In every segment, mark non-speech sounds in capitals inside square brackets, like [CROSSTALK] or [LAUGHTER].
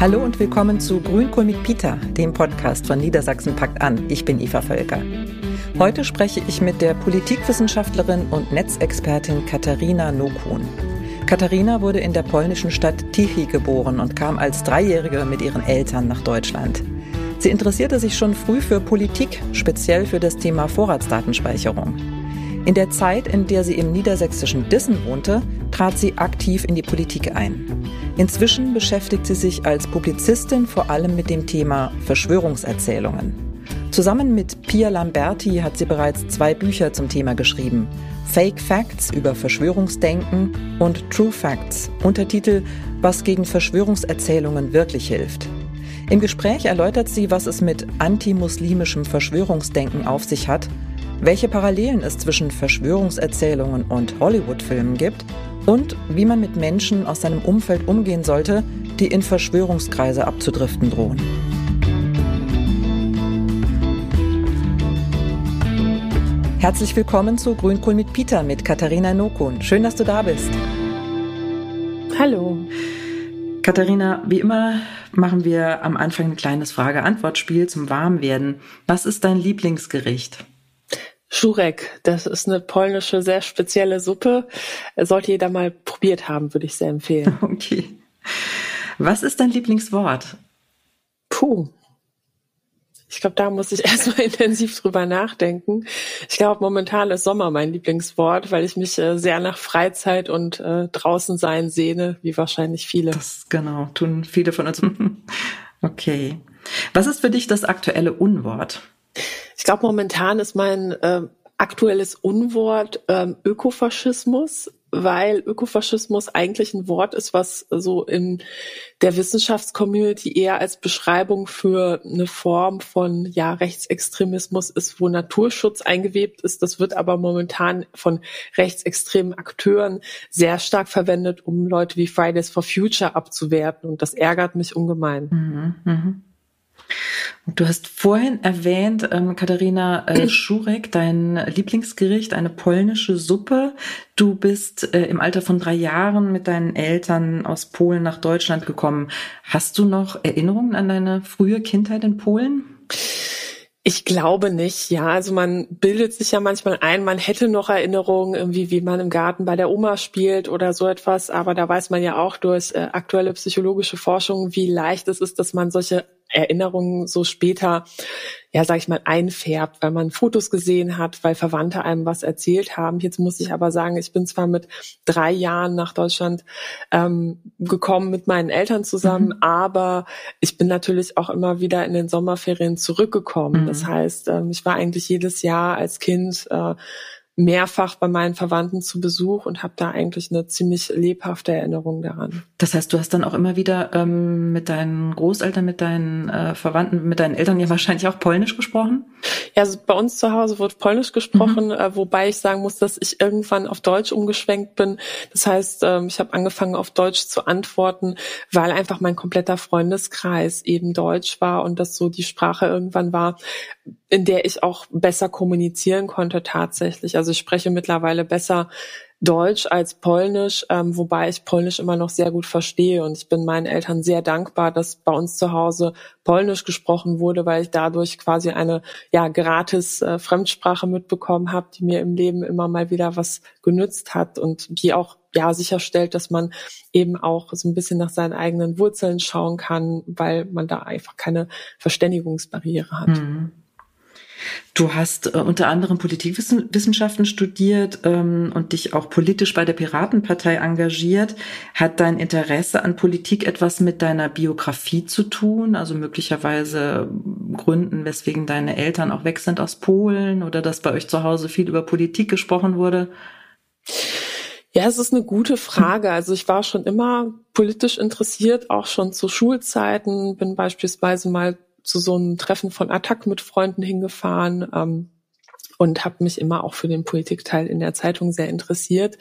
Hallo und willkommen zu Grünkohl mit Peter, dem Podcast von Niedersachsen packt an. Ich bin Eva Völker. Heute spreche ich mit der Politikwissenschaftlerin und Netzexpertin Katharina Nokun. Katharina wurde in der polnischen Stadt Tichy geboren und kam als Dreijährige mit ihren Eltern nach Deutschland. Sie interessierte sich schon früh für Politik, speziell für das Thema Vorratsdatenspeicherung. In der Zeit, in der sie im niedersächsischen Dissen wohnte, trat sie aktiv in die Politik ein. Inzwischen beschäftigt sie sich als Publizistin vor allem mit dem Thema Verschwörungserzählungen. Zusammen mit Pia Lamberti hat sie bereits zwei Bücher zum Thema geschrieben. Fake Facts über Verschwörungsdenken und True Facts, Untertitel Was gegen Verschwörungserzählungen wirklich hilft. Im Gespräch erläutert sie, was es mit antimuslimischem Verschwörungsdenken auf sich hat welche Parallelen es zwischen Verschwörungserzählungen und Hollywood-Filmen gibt und wie man mit Menschen aus seinem Umfeld umgehen sollte, die in Verschwörungskreise abzudriften drohen. Herzlich willkommen zu Grünkohl mit Peter mit Katharina Nokun. Schön, dass du da bist. Hallo. Katharina, wie immer machen wir am Anfang ein kleines Frage-Antwort-Spiel zum Warmwerden. Was ist dein Lieblingsgericht? Szurek, das ist eine polnische, sehr spezielle Suppe. Sollte jeder mal probiert haben, würde ich sehr empfehlen. [LAUGHS] Okay. Was ist dein Lieblingswort? Puh. Ich glaube, da muss ich [LAUGHS] erstmal intensiv drüber nachdenken. Ich glaube, momentan ist Sommer mein Lieblingswort, weil ich mich äh, sehr nach Freizeit und äh, draußen sein sehne, wie wahrscheinlich viele. Das genau, tun viele von uns. [LAUGHS] okay. Was ist für dich das aktuelle Unwort? Ich glaube, momentan ist mein äh, aktuelles Unwort ähm, Ökofaschismus, weil Ökofaschismus eigentlich ein Wort ist, was so in der Wissenschaftscommunity eher als Beschreibung für eine Form von ja Rechtsextremismus ist, wo Naturschutz eingewebt ist. Das wird aber momentan von rechtsextremen Akteuren sehr stark verwendet, um Leute wie Fridays for Future abzuwerten. Und das ärgert mich ungemein. Mhm, mh. Du hast vorhin erwähnt, ähm, Katharina äh, [CLEARS THROAT] Schurek, dein Lieblingsgericht, eine polnische Suppe. Du bist äh, im Alter von drei Jahren mit deinen Eltern aus Polen nach Deutschland gekommen. Hast du noch Erinnerungen an deine frühe Kindheit in Polen? Ich glaube nicht, ja. Also man bildet sich ja manchmal ein, man hätte noch Erinnerungen, irgendwie, wie man im Garten bei der Oma spielt oder so etwas. Aber da weiß man ja auch durch äh, aktuelle psychologische Forschung, wie leicht es ist, dass man solche Erinnerungen so später, ja, sag ich mal, einfärbt, weil man Fotos gesehen hat, weil Verwandte einem was erzählt haben. Jetzt muss ich aber sagen, ich bin zwar mit drei Jahren nach Deutschland ähm, gekommen mit meinen Eltern zusammen, mhm. aber ich bin natürlich auch immer wieder in den Sommerferien zurückgekommen. Mhm. Das heißt, ähm, ich war eigentlich jedes Jahr als Kind äh, mehrfach bei meinen Verwandten zu Besuch und habe da eigentlich eine ziemlich lebhafte Erinnerung daran. Das heißt, du hast dann auch immer wieder ähm, mit deinen Großeltern, mit deinen äh, Verwandten, mit deinen Eltern ja wahrscheinlich auch Polnisch gesprochen? Ja, also bei uns zu Hause wird Polnisch gesprochen, mhm. äh, wobei ich sagen muss, dass ich irgendwann auf Deutsch umgeschwenkt bin. Das heißt, ähm, ich habe angefangen auf Deutsch zu antworten, weil einfach mein kompletter Freundeskreis eben Deutsch war und das so die Sprache irgendwann war, in der ich auch besser kommunizieren konnte tatsächlich. Also ich spreche mittlerweile besser Deutsch als Polnisch, ähm, wobei ich Polnisch immer noch sehr gut verstehe. Und ich bin meinen Eltern sehr dankbar, dass bei uns zu Hause Polnisch gesprochen wurde, weil ich dadurch quasi eine ja gratis äh, Fremdsprache mitbekommen habe, die mir im Leben immer mal wieder was genützt hat und die auch ja sicherstellt, dass man eben auch so ein bisschen nach seinen eigenen Wurzeln schauen kann, weil man da einfach keine Verständigungsbarriere hat. Mhm. Du hast äh, unter anderem Politikwissenschaften studiert ähm, und dich auch politisch bei der Piratenpartei engagiert. Hat dein Interesse an Politik etwas mit deiner Biografie zu tun? Also möglicherweise Gründen, weswegen deine Eltern auch weg sind aus Polen oder dass bei euch zu Hause viel über Politik gesprochen wurde? Ja, es ist eine gute Frage. Also ich war schon immer politisch interessiert, auch schon zu Schulzeiten, bin beispielsweise mal zu so einem Treffen von Attac mit Freunden hingefahren ähm, und habe mich immer auch für den Politikteil in der Zeitung sehr interessiert.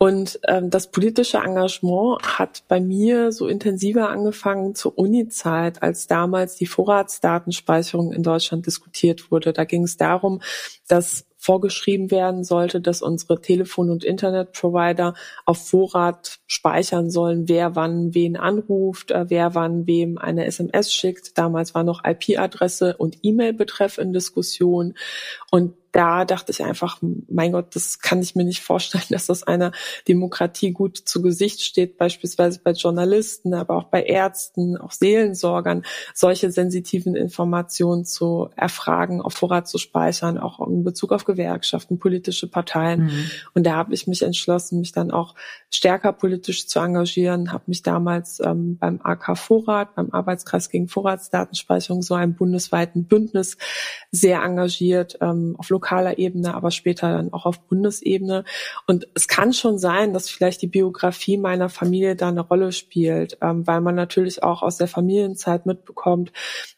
Und ähm, das politische Engagement hat bei mir so intensiver angefangen zur Uni-Zeit, als damals die Vorratsdatenspeicherung in Deutschland diskutiert wurde. Da ging es darum, dass vorgeschrieben werden sollte, dass unsere Telefon- und Internetprovider auf Vorrat speichern sollen, wer wann wen anruft, äh, wer wann wem eine SMS schickt. Damals war noch IP-Adresse und E-Mail-Betreff in Diskussion. Und da dachte ich einfach, mein Gott, das kann ich mir nicht vorstellen, [LAUGHS] dass das einer Demokratie gut zu Gesicht steht, beispielsweise bei Journalisten, aber auch bei Ärzten, auch Seelensorgern, solche sensitiven Informationen zu erfragen, auf Vorrat zu speichern, auch in Bezug auf Gewerkschaften, politische Parteien. Mhm. Und da habe ich mich entschlossen, mich dann auch stärker politisch zu engagieren, habe mich damals ähm, beim AK Vorrat, beim Arbeitskreis gegen Vorratsdatenspeicherung, so einem bundesweiten Bündnis sehr engagiert, ähm, auf lokaler Ebene, aber später dann auch auf Bundesebene. Und es kann schon sein, dass vielleicht die Biografie meiner Familie da eine Rolle spielt, ähm, weil man natürlich auch aus der Familienzeit mitbekommt,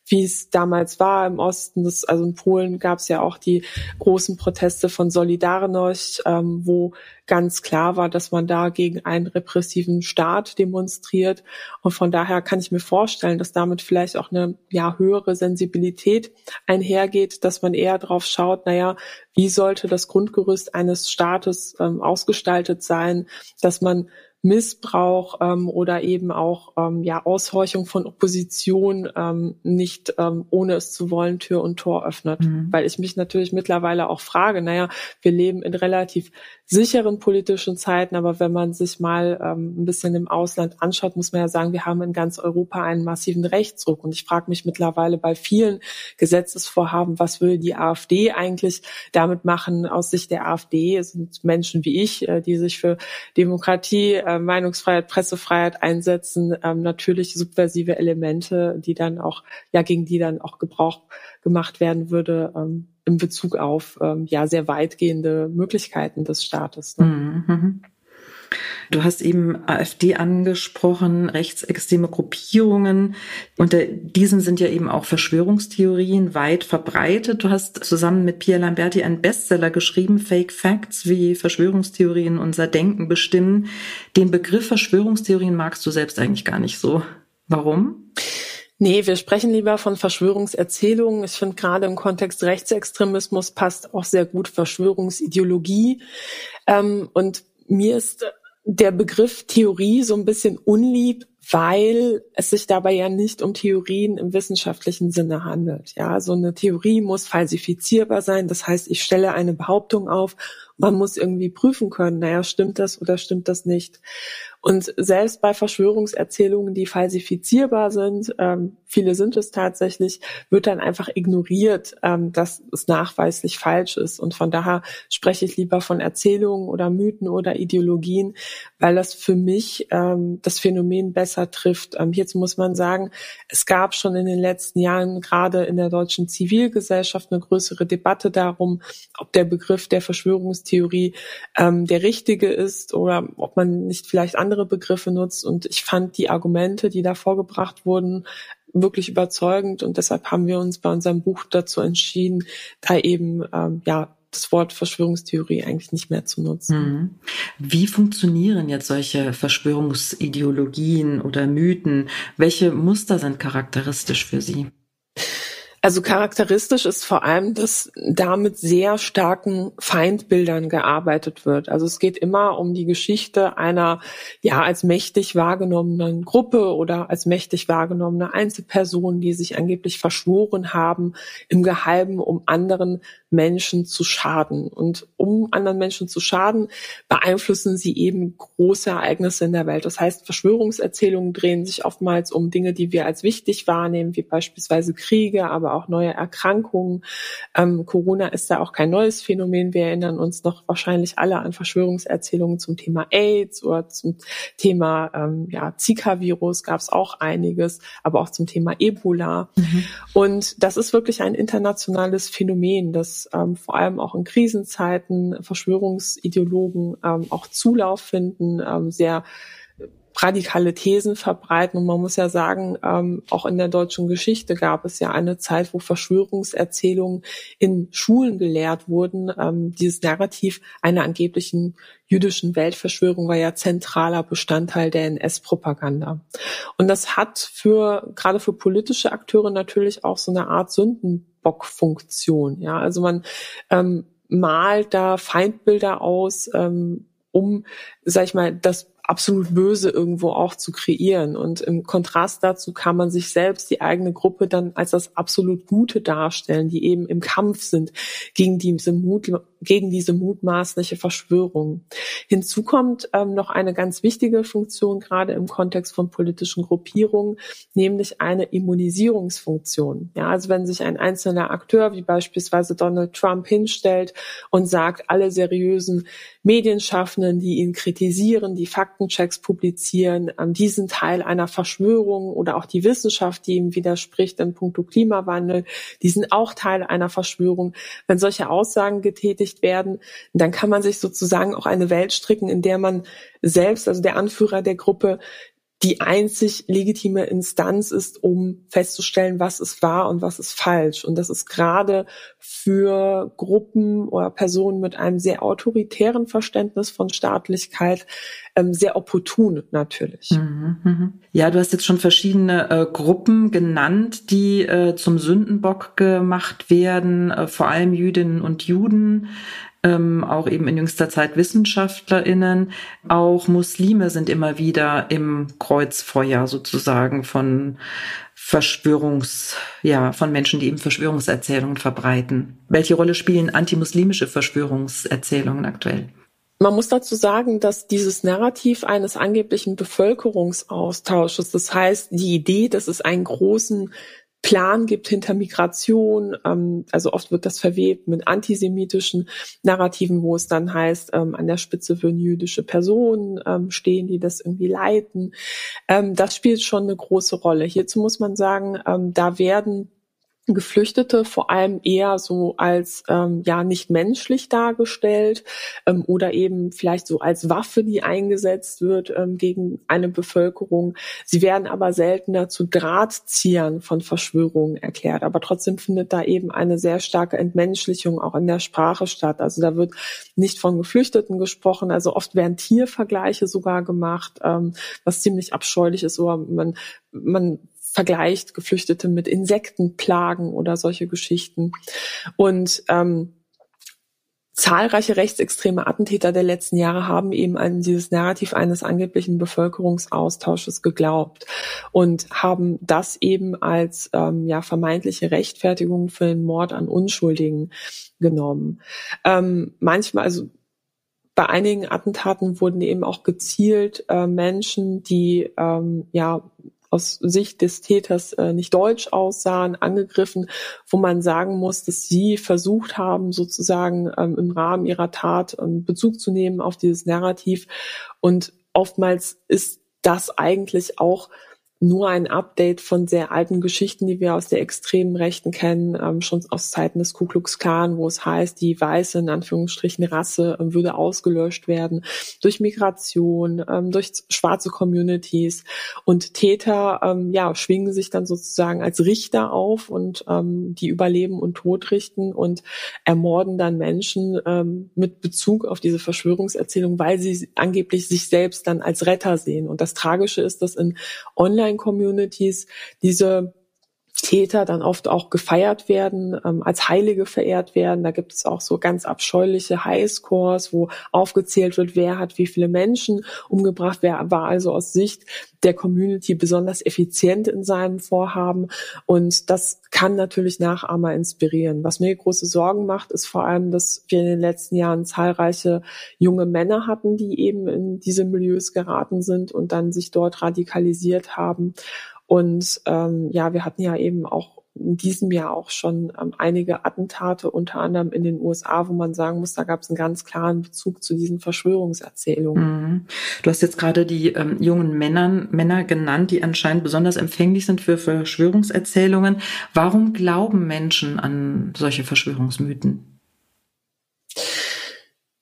wie es damals war im Osten. Das, also in Polen gab es ja auch die großen Proteste von Solidarność, ähm, wo ganz klar war, dass man da gegen einen repressiven Staat demonstriert. Und von daher kann ich mir vorstellen, dass damit vielleicht auch eine ja, höhere Sensibilität einhergeht, dass man eher drauf schaut, naja, wie sollte das Grundgerüst eines Staates ähm, ausgestaltet sein, dass man Missbrauch ähm, oder eben auch ähm, ja Aushorchung von Opposition ähm, nicht ähm, ohne es zu wollen Tür und Tor öffnet, mhm. weil ich mich natürlich mittlerweile auch frage, naja, wir leben in relativ sicheren politischen Zeiten, aber wenn man sich mal ähm, ein bisschen im Ausland anschaut, muss man ja sagen, wir haben in ganz Europa einen massiven Rechtsruck. Und ich frage mich mittlerweile bei vielen Gesetzesvorhaben, was will die AfD eigentlich damit machen? Aus Sicht der AfD sind Menschen wie ich, äh, die sich für Demokratie, äh, Meinungsfreiheit, Pressefreiheit einsetzen, ähm, natürlich subversive Elemente, die dann auch, ja, gegen die dann auch Gebrauch gemacht werden würde, ähm, in Bezug auf ähm, ja sehr weitgehende Möglichkeiten des Staates. Ne? Mhm. Du hast eben AfD angesprochen, rechtsextreme Gruppierungen. Unter diesen sind ja eben auch Verschwörungstheorien weit verbreitet. Du hast zusammen mit Pierre Lamberti einen Bestseller geschrieben, Fake Facts, wie Verschwörungstheorien unser Denken bestimmen. Den Begriff Verschwörungstheorien magst du selbst eigentlich gar nicht so. Warum? Nee, wir sprechen lieber von Verschwörungserzählungen. Ich finde gerade im Kontext Rechtsextremismus passt auch sehr gut Verschwörungsideologie. Ähm, und mir ist der Begriff Theorie so ein bisschen unlieb, weil es sich dabei ja nicht um Theorien im wissenschaftlichen Sinne handelt. Ja, so eine Theorie muss falsifizierbar sein. Das heißt, ich stelle eine Behauptung auf. Man muss irgendwie prüfen können, naja, stimmt das oder stimmt das nicht? Und selbst bei Verschwörungserzählungen, die falsifizierbar sind, ähm, viele sind es tatsächlich, wird dann einfach ignoriert, ähm, dass es nachweislich falsch ist. Und von daher spreche ich lieber von Erzählungen oder Mythen oder Ideologien, weil das für mich ähm, das Phänomen besser trifft. Ähm, hierzu muss man sagen, es gab schon in den letzten Jahren gerade in der deutschen Zivilgesellschaft eine größere Debatte darum, ob der Begriff der Verschwörungstheorie ähm, der richtige ist oder ob man nicht vielleicht andere Begriffe nutzt. Und ich fand die Argumente, die da vorgebracht wurden, wirklich überzeugend. Und deshalb haben wir uns bei unserem Buch dazu entschieden, da eben ähm, ja das Wort Verschwörungstheorie eigentlich nicht mehr zu nutzen. Mhm. Wie funktionieren jetzt solche Verschwörungsideologien oder Mythen? Welche Muster sind charakteristisch für sie? Also charakteristisch ist vor allem, dass da mit sehr starken Feindbildern gearbeitet wird. Also es geht immer um die Geschichte einer ja als mächtig wahrgenommenen Gruppe oder als mächtig wahrgenommene Einzelperson, die sich angeblich verschworen haben, im Geheimen um anderen Menschen zu schaden. Und um anderen Menschen zu schaden, beeinflussen sie eben große Ereignisse in der Welt. Das heißt, Verschwörungserzählungen drehen sich oftmals um Dinge, die wir als wichtig wahrnehmen, wie beispielsweise Kriege, aber auch neue Erkrankungen. Ähm, Corona ist da auch kein neues Phänomen. Wir erinnern uns noch wahrscheinlich alle an Verschwörungserzählungen zum Thema AIDS oder zum Thema ähm, ja, Zika-Virus gab es auch einiges, aber auch zum Thema Ebola. Mhm. Und das ist wirklich ein internationales Phänomen, das ähm, vor allem auch in Krisenzeiten Verschwörungsideologen ähm, auch Zulauf finden, ähm, sehr radikale Thesen verbreiten. Und man muss ja sagen, ähm, auch in der deutschen Geschichte gab es ja eine Zeit, wo Verschwörungserzählungen in Schulen gelehrt wurden. Ähm, dieses Narrativ einer angeblichen jüdischen Weltverschwörung war ja zentraler Bestandteil der NS-Propaganda. Und das hat für, gerade für politische Akteure natürlich auch so eine Art Sündenbockfunktion. Ja, also man ähm, malt da Feindbilder aus, ähm, um, sag ich mal, das absolut Böse irgendwo auch zu kreieren. Und im Kontrast dazu kann man sich selbst, die eigene Gruppe dann als das absolut Gute darstellen, die eben im Kampf sind gegen diese, gegen diese mutmaßliche Verschwörung. Hinzu kommt ähm, noch eine ganz wichtige Funktion, gerade im Kontext von politischen Gruppierungen, nämlich eine Immunisierungsfunktion. Ja, also wenn sich ein einzelner Akteur, wie beispielsweise Donald Trump, hinstellt und sagt, alle seriösen Medienschaffenden, die ihn kritisieren, die Faktenchecks publizieren, an diesen Teil einer Verschwörung oder auch die Wissenschaft, die ihm widerspricht in puncto Klimawandel, die sind auch Teil einer Verschwörung. Wenn solche Aussagen getätigt werden, dann kann man sich sozusagen auch eine Welt stricken, in der man selbst, also der Anführer der Gruppe, die einzig legitime Instanz ist, um festzustellen, was ist wahr und was ist falsch. Und das ist gerade für Gruppen oder Personen mit einem sehr autoritären Verständnis von Staatlichkeit ähm, sehr opportun natürlich. Mhm, mhm. Ja, du hast jetzt schon verschiedene äh, Gruppen genannt, die äh, zum Sündenbock gemacht werden, äh, vor allem Jüdinnen und Juden ähm, auch eben in jüngster Zeit WissenschaftlerInnen, auch Muslime sind immer wieder im Kreuzfeuer sozusagen von Verschwörungs, ja, von Menschen, die eben Verschwörungserzählungen verbreiten. Welche Rolle spielen antimuslimische Verschwörungserzählungen aktuell? Man muss dazu sagen, dass dieses Narrativ eines angeblichen Bevölkerungsaustausches, das heißt die Idee, dass es einen großen Plan gibt hinter Migration. Ähm, also oft wird das verwebt mit antisemitischen Narrativen, wo es dann heißt, ähm, an der Spitze würden jüdische Personen ähm, stehen, die das irgendwie leiten. Ähm, das spielt schon eine große Rolle. Hierzu muss man sagen, ähm, da werden Geflüchtete vor allem eher so als ähm, ja nicht menschlich dargestellt ähm, oder eben vielleicht so als Waffe, die eingesetzt wird ähm, gegen eine Bevölkerung. Sie werden aber seltener zu Drahtziehern von Verschwörungen erklärt. Aber trotzdem findet da eben eine sehr starke Entmenschlichung auch in der Sprache statt. Also da wird nicht von Geflüchteten gesprochen. Also oft werden Tiervergleiche sogar gemacht, ähm, was ziemlich abscheulich ist. Oder man man vergleicht Geflüchtete mit Insektenplagen oder solche Geschichten. Und ähm, zahlreiche rechtsextreme Attentäter der letzten Jahre haben eben an dieses Narrativ eines angeblichen Bevölkerungsaustausches geglaubt und haben das eben als ähm, ja vermeintliche Rechtfertigung für den Mord an Unschuldigen genommen. Ähm, manchmal, also bei einigen Attentaten wurden eben auch gezielt äh, Menschen, die ähm, ja aus Sicht des Täters äh, nicht deutsch aussahen, angegriffen, wo man sagen muss, dass sie versucht haben, sozusagen ähm, im Rahmen ihrer Tat ähm, Bezug zu nehmen auf dieses Narrativ. Und oftmals ist das eigentlich auch nur ein Update von sehr alten Geschichten, die wir aus der extremen Rechten kennen, ähm, schon aus Zeiten des Ku Klux Klan, wo es heißt, die weiße, in Anführungsstrichen, Rasse äh, würde ausgelöscht werden durch Migration, ähm, durch schwarze Communities und Täter, ähm, ja, schwingen sich dann sozusagen als Richter auf und ähm, die überleben und tot richten und ermorden dann Menschen ähm, mit Bezug auf diese Verschwörungserzählung, weil sie angeblich sich selbst dann als Retter sehen. Und das Tragische ist, dass in Online Online-Communities diese Täter dann oft auch gefeiert werden, ähm, als Heilige verehrt werden. Da gibt es auch so ganz abscheuliche Highscores, wo aufgezählt wird, wer hat wie viele Menschen umgebracht, wer war also aus Sicht der Community besonders effizient in seinem Vorhaben. Und das kann natürlich Nachahmer inspirieren. Was mir große Sorgen macht, ist vor allem, dass wir in den letzten Jahren zahlreiche junge Männer hatten, die eben in diese Milieus geraten sind und dann sich dort radikalisiert haben und ähm, ja, wir hatten ja eben auch in diesem Jahr auch schon ähm, einige Attentate, unter anderem in den USA, wo man sagen muss, da gab es einen ganz klaren Bezug zu diesen Verschwörungserzählungen. Mhm. Du hast jetzt gerade die ähm, jungen Männern, Männer genannt, die anscheinend besonders empfänglich sind für Verschwörungserzählungen. Warum glauben Menschen an solche Verschwörungsmythen?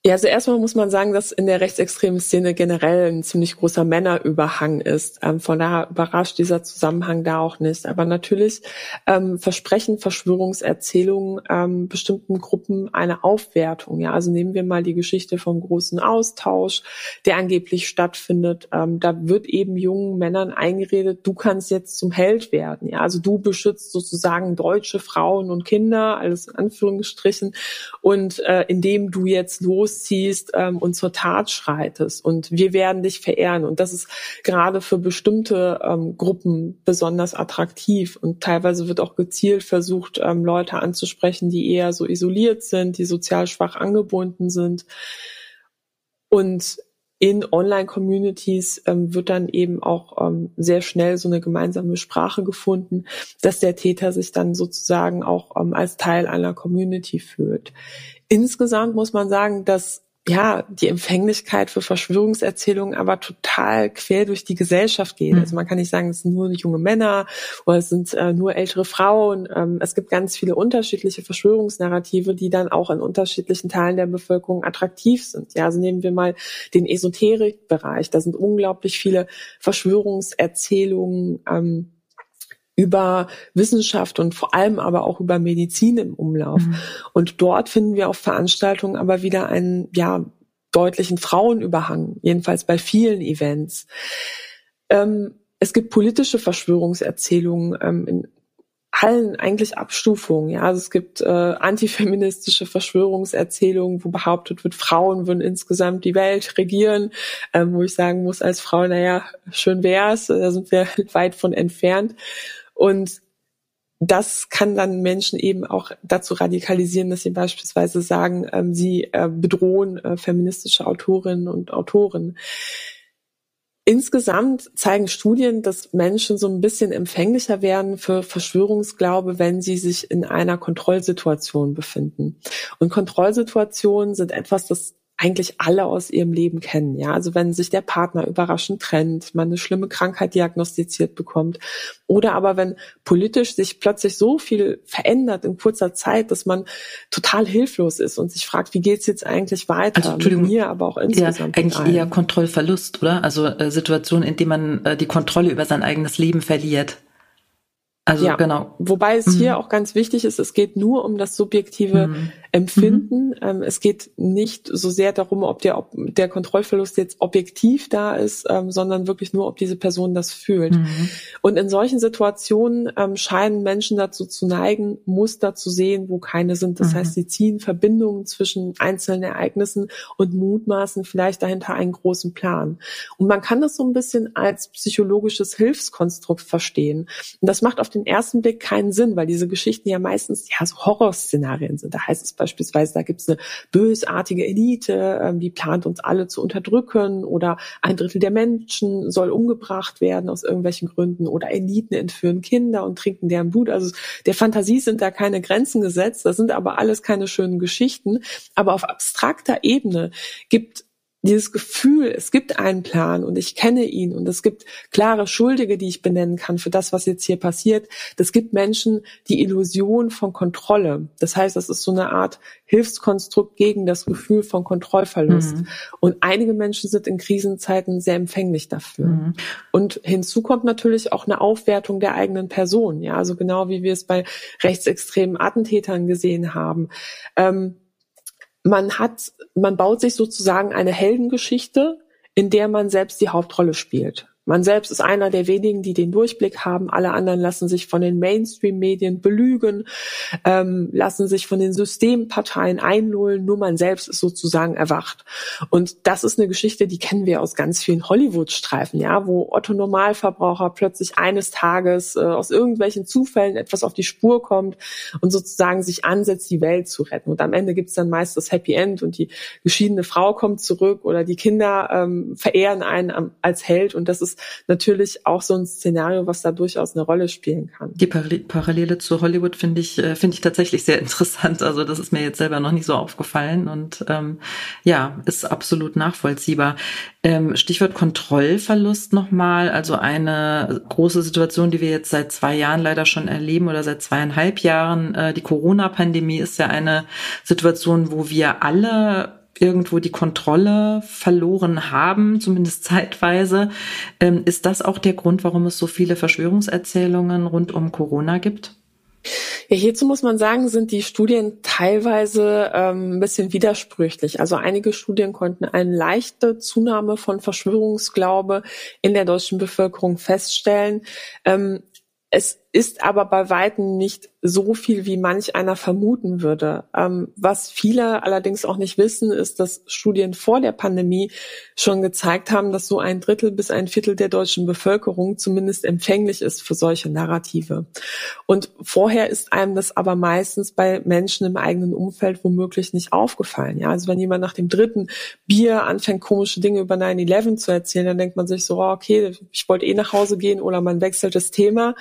Ja, also erstmal muss man sagen, dass in der rechtsextremen Szene generell ein ziemlich großer Männerüberhang ist. Ähm, von daher überrascht dieser Zusammenhang da auch nicht. Aber natürlich ähm, versprechen Verschwörungserzählungen ähm, bestimmten Gruppen eine Aufwertung. Ja, also nehmen wir mal die Geschichte vom großen Austausch, der angeblich stattfindet. Ähm, da wird eben jungen Männern eingeredet, du kannst jetzt zum Held werden. Ja, also du beschützt sozusagen deutsche Frauen und Kinder, alles in Anführungsstrichen. Und äh, indem du jetzt los losziehst ähm, und zur Tat schreitest. Und wir werden dich verehren. Und das ist gerade für bestimmte ähm, Gruppen besonders attraktiv. Und teilweise wird auch gezielt versucht, ähm, Leute anzusprechen, die eher so isoliert sind, die sozial schwach angebunden sind. Und in Online-Communities ähm, wird dann eben auch ähm, sehr schnell so eine gemeinsame Sprache gefunden, dass der Täter sich dann sozusagen auch ähm, als Teil einer Community fühlt. Insgesamt muss man sagen, dass ja, die Empfänglichkeit für Verschwörungserzählungen aber total quer durch die Gesellschaft geht. Mhm. Also man kann nicht sagen, es sind nur junge Männer oder es sind äh, nur ältere Frauen. Ähm, es gibt ganz viele unterschiedliche Verschwörungsnarrative, die dann auch in unterschiedlichen Teilen der Bevölkerung attraktiv sind. Ja, also nehmen wir mal den Esoterikbereich. Da sind unglaublich viele Verschwörungserzählungen ähm, über Wissenschaft und vor allem aber auch über Medizin im Umlauf. Mhm. Und dort finden wir auf Veranstaltungen aber wieder einen, ja, deutlichen Frauenüberhang, jedenfalls bei vielen Events. Ähm, es gibt politische Verschwörungserzählungen ähm, in allen eigentlich Abstufungen. Ja, also es gibt äh, antifeministische Verschwörungserzählungen, wo behauptet wird, Frauen würden insgesamt die Welt regieren, ähm, wo ich sagen muss als Frau, naja, schön wär's, da sind wir [LAUGHS] weit von entfernt. Und das kann dann Menschen eben auch dazu radikalisieren, dass sie beispielsweise sagen, ähm, sie äh, bedrohen äh, feministische Autorinnen und Autoren. Insgesamt zeigen Studien, dass Menschen so ein bisschen empfänglicher werden für Verschwörungsglaube, wenn sie sich in einer Kontrollsituation befinden. Und Kontrollsituationen sind etwas, das eigentlich alle aus ihrem Leben kennen. Ja, also wenn sich der Partner überraschend trennt, man eine schlimme Krankheit diagnostiziert bekommt oder aber wenn politisch sich plötzlich so viel verändert in kurzer Zeit, dass man total hilflos ist und sich fragt, wie geht's jetzt eigentlich weiter? Also, mit mir, aber auch insgesamt. Ja, eigentlich eher Kontrollverlust, oder? Also äh, Situationen, in denen man äh, die Kontrolle über sein eigenes Leben verliert. Also ja, genau. Wobei es mhm. hier auch ganz wichtig ist, es geht nur um das subjektive mhm. Empfinden. Mhm. Ähm, es geht nicht so sehr darum, ob der, ob der Kontrollverlust jetzt objektiv da ist, ähm, sondern wirklich nur, ob diese Person das fühlt. Mhm. Und in solchen Situationen ähm, scheinen Menschen dazu zu neigen, Muster zu sehen, wo keine sind. Das mhm. heißt, sie ziehen Verbindungen zwischen einzelnen Ereignissen und mutmaßen vielleicht dahinter einen großen Plan. Und man kann das so ein bisschen als psychologisches Hilfskonstrukt verstehen. Und das macht auf den den ersten Blick keinen Sinn, weil diese Geschichten ja meistens ja so Horrorszenarien sind. Da heißt es beispielsweise, da gibt es eine bösartige Elite, ähm, die plant uns alle zu unterdrücken oder ein Drittel der Menschen soll umgebracht werden aus irgendwelchen Gründen oder Eliten entführen Kinder und trinken deren Blut. Also der Fantasie sind da keine Grenzen gesetzt. Das sind aber alles keine schönen Geschichten. Aber auf abstrakter Ebene gibt dieses Gefühl, es gibt einen Plan und ich kenne ihn und es gibt klare Schuldige, die ich benennen kann für das, was jetzt hier passiert. Das gibt Menschen die Illusion von Kontrolle. Das heißt, das ist so eine Art Hilfskonstrukt gegen das Gefühl von Kontrollverlust. Mhm. Und einige Menschen sind in Krisenzeiten sehr empfänglich dafür. Mhm. Und hinzu kommt natürlich auch eine Aufwertung der eigenen Person. Ja, also genau wie wir es bei rechtsextremen Attentätern gesehen haben. Ähm, man hat, man baut sich sozusagen eine Heldengeschichte, in der man selbst die Hauptrolle spielt. Man selbst ist einer der wenigen, die den Durchblick haben. Alle anderen lassen sich von den Mainstream-Medien belügen, ähm, lassen sich von den Systemparteien einlullen. Nur man selbst ist sozusagen erwacht. Und das ist eine Geschichte, die kennen wir aus ganz vielen Hollywood-Streifen, ja, wo Otto Normalverbraucher plötzlich eines Tages äh, aus irgendwelchen Zufällen etwas auf die Spur kommt und sozusagen sich ansetzt, die Welt zu retten. Und am Ende gibt's dann meist das Happy End und die geschiedene Frau kommt zurück oder die Kinder ähm, verehren einen als Held. Und das ist natürlich auch so ein Szenario, was da durchaus eine Rolle spielen kann. Die Parallele zu Hollywood finde ich, äh, finde ich tatsächlich sehr [LAUGHS] interessant. Also das ist mir jetzt selber noch nicht so aufgefallen und ähm, ja, ist absolut nachvollziehbar. Ähm, Stichwort Kontrollverlust nochmal. Also eine große Situation, die wir jetzt seit zwei Jahren leider schon erleben oder seit zweieinhalb Jahren. Äh, die Corona-Pandemie ist ja eine Situation, wo wir alle irgendwo die Kontrolle verloren haben, zumindest zeitweise. Ähm, ist das auch der Grund, warum es so viele Verschwörungserzählungen rund um Corona gibt? Ja, hierzu muss man sagen, sind die Studien teilweise ähm, ein bisschen widersprüchlich. Also einige Studien konnten eine leichte Zunahme von Verschwörungsglaube in der deutschen Bevölkerung feststellen. Ähm, es ist aber bei weitem nicht so viel, wie manch einer vermuten würde. Ähm, was viele allerdings auch nicht wissen, ist, dass Studien vor der Pandemie schon gezeigt haben, dass so ein Drittel bis ein Viertel der deutschen Bevölkerung zumindest empfänglich ist für solche Narrative. Und vorher ist einem das aber meistens bei Menschen im eigenen Umfeld womöglich nicht aufgefallen. Ja, also wenn jemand nach dem dritten Bier anfängt, komische Dinge über 9-11 zu erzählen, dann denkt man sich so, okay, ich wollte eh nach Hause gehen oder man wechselt das Thema.